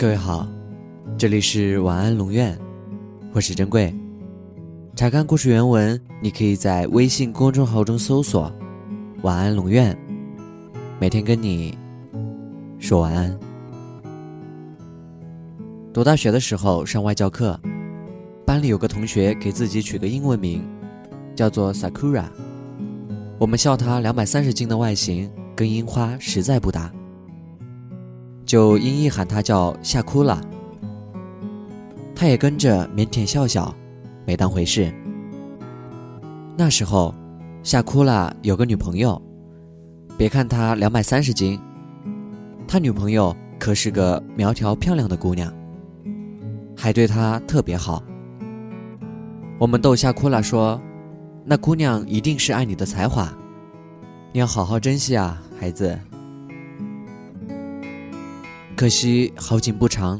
各位好，这里是晚安龙院，我是珍贵。查看故事原文，你可以在微信公众号中搜索“晚安龙院”，每天跟你说晚安。读大学的时候上外教课，班里有个同学给自己取个英文名，叫做 Sakura。我们笑他两百三十斤的外形跟樱花实在不搭。就音译喊他叫夏哭了，他也跟着腼腆笑笑，没当回事。那时候，夏哭了有个女朋友，别看他两百三十斤，他女朋友可是个苗条漂亮的姑娘，还对他特别好。我们逗夏哭了说：“那姑娘一定是爱你的才华，你要好好珍惜啊，孩子。”可惜好景不长。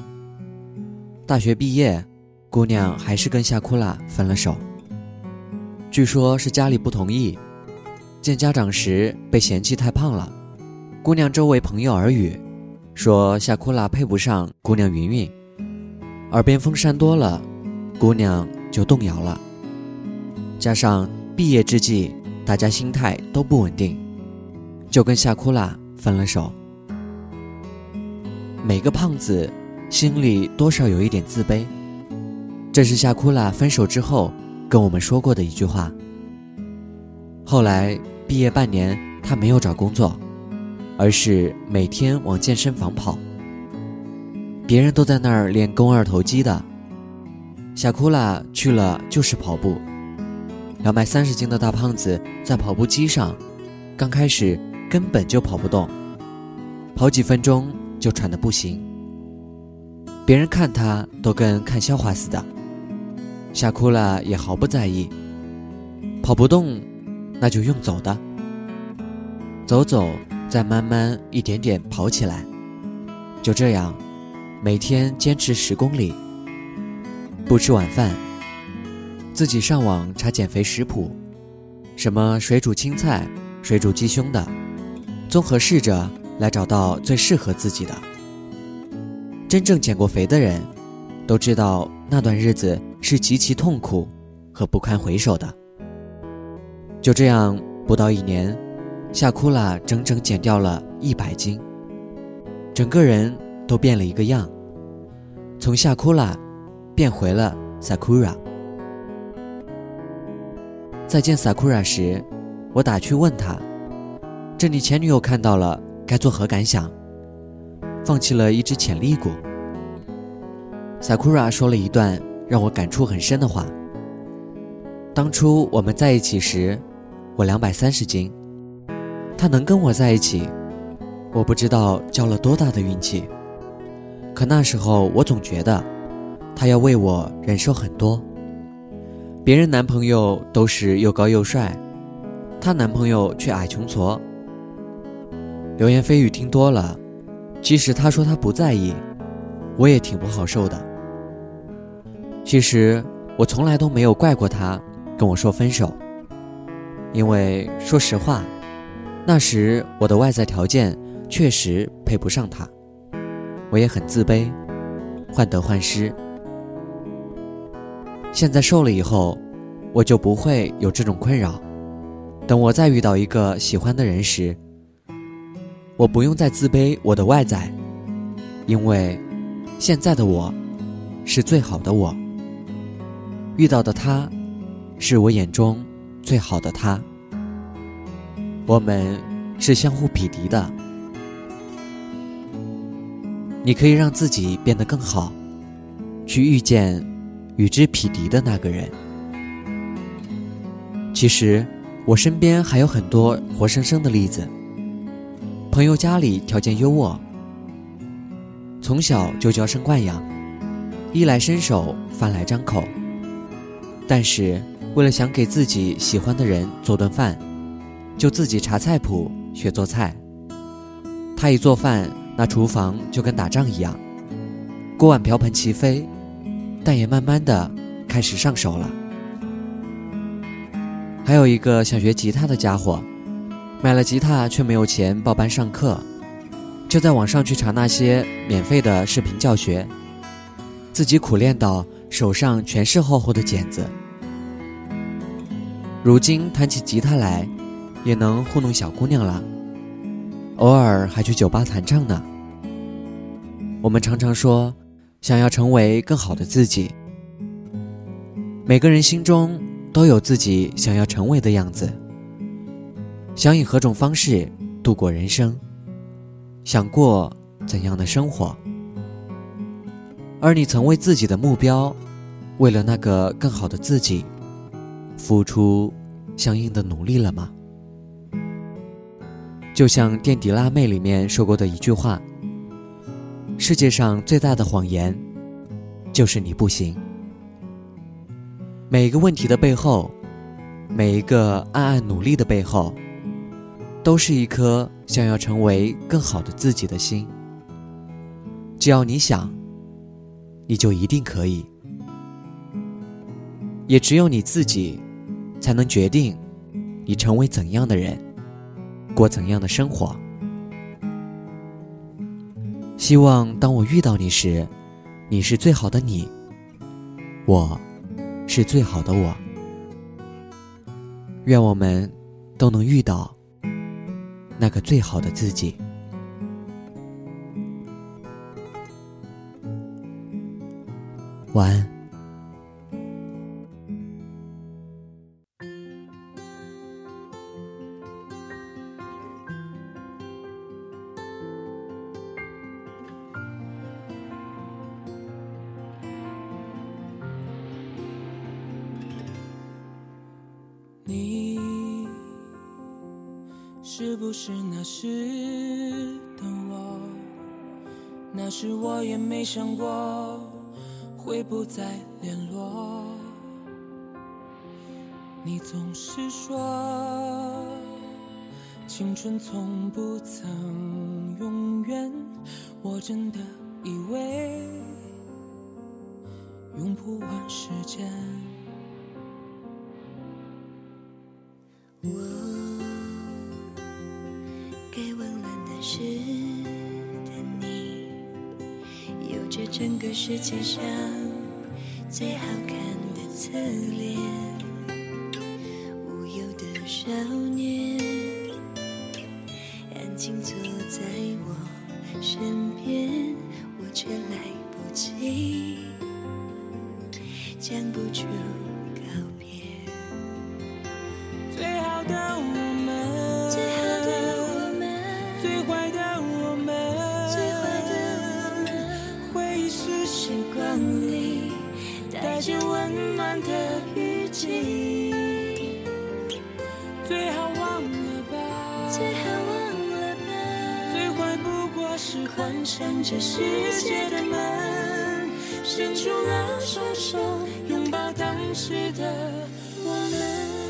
大学毕业，姑娘还是跟夏库拉分了手。据说是家里不同意，见家长时被嫌弃太胖了。姑娘周围朋友耳语，说夏库拉配不上姑娘云云。耳边风扇多了，姑娘就动摇了。加上毕业之际，大家心态都不稳定，就跟夏库拉分了手。每个胖子心里多少有一点自卑，这是夏库拉分手之后跟我们说过的一句话。后来毕业半年，他没有找工作，而是每天往健身房跑。别人都在那儿练肱二头肌的，夏库拉去了就是跑步。两百三十斤的大胖子在跑步机上，刚开始根本就跑不动，跑几分钟。就喘得不行，别人看他都跟看笑话似的。吓哭了也毫不在意，跑不动，那就用走的，走走，再慢慢一点点跑起来。就这样，每天坚持十公里，不吃晚饭，自己上网查减肥食谱，什么水煮青菜、水煮鸡胸的，综合试着。来找到最适合自己的。真正减过肥的人，都知道那段日子是极其痛苦和不堪回首的。就这样，不到一年，夏库拉整整减掉了一百斤，整个人都变了一个样，从夏库拉变回了 Sakura。再见 Sakura 时，我打趣问他：“这你前女友看到了？”该作何感想？放弃了一只潜力股。Sakura 说了一段让我感触很深的话。当初我们在一起时，我两百三十斤，他能跟我在一起，我不知道交了多大的运气。可那时候我总觉得，他要为我忍受很多。别人男朋友都是又高又帅，她男朋友却矮穷矬。流言蜚语听多了，即使他说他不在意，我也挺不好受的。其实我从来都没有怪过他跟我说分手，因为说实话，那时我的外在条件确实配不上他，我也很自卑，患得患失。现在瘦了以后，我就不会有这种困扰。等我再遇到一个喜欢的人时，我不用再自卑我的外在，因为现在的我是最好的我。遇到的他，是我眼中最好的他。我们是相互匹敌的。你可以让自己变得更好，去遇见与之匹敌的那个人。其实，我身边还有很多活生生的例子。朋友家里条件优渥，从小就娇生惯养，衣来伸手，饭来张口。但是为了想给自己喜欢的人做顿饭，就自己查菜谱学做菜。他一做饭，那厨房就跟打仗一样，锅碗瓢盆齐飞，但也慢慢的开始上手了。还有一个想学吉他的家伙。买了吉他却没有钱报班上课，就在网上去查那些免费的视频教学，自己苦练到手上全是厚厚的茧子。如今弹起吉他来，也能糊弄小姑娘了，偶尔还去酒吧弹唱呢。我们常常说，想要成为更好的自己。每个人心中都有自己想要成为的样子，想以何种方式度过人生。想过怎样的生活？而你曾为自己的目标，为了那个更好的自己，付出相应的努力了吗？就像《垫底辣妹》里面说过的一句话：“世界上最大的谎言，就是你不行。”每一个问题的背后，每一个暗暗努力的背后。都是一颗想要成为更好的自己的心。只要你想，你就一定可以。也只有你自己，才能决定你成为怎样的人，过怎样的生活。希望当我遇到你时，你是最好的你，我是最好的我。愿我们都能遇到。那个最好的自己。晚安。是不是那时的我？那时我也没想过会不再联络。你总是说青春从不曾永远，我真的以为用不完时间。世界上最好看的侧脸，无忧的少年，安静坐在我身边，我却来不及讲不出带着温暖的雨季，最好忘了吧，最好忘了吧。最坏不过是关上这世界的门，伸出了双手，拥抱当时的我们。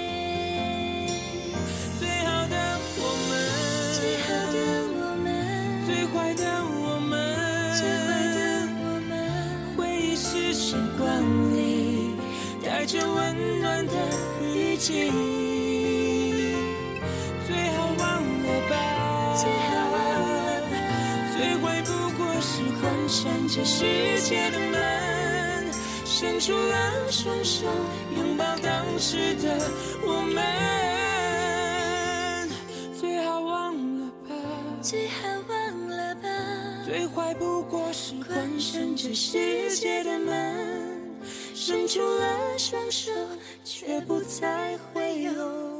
时光里带着温暖的雨季，最好忘了吧，最好忘了。最坏不过是关上这世界的门，伸出了双手，拥抱当时的我们。最好忘了吧，最好忘了吧。怀不过是关上这世界的门。伸出了双手，却不再回头。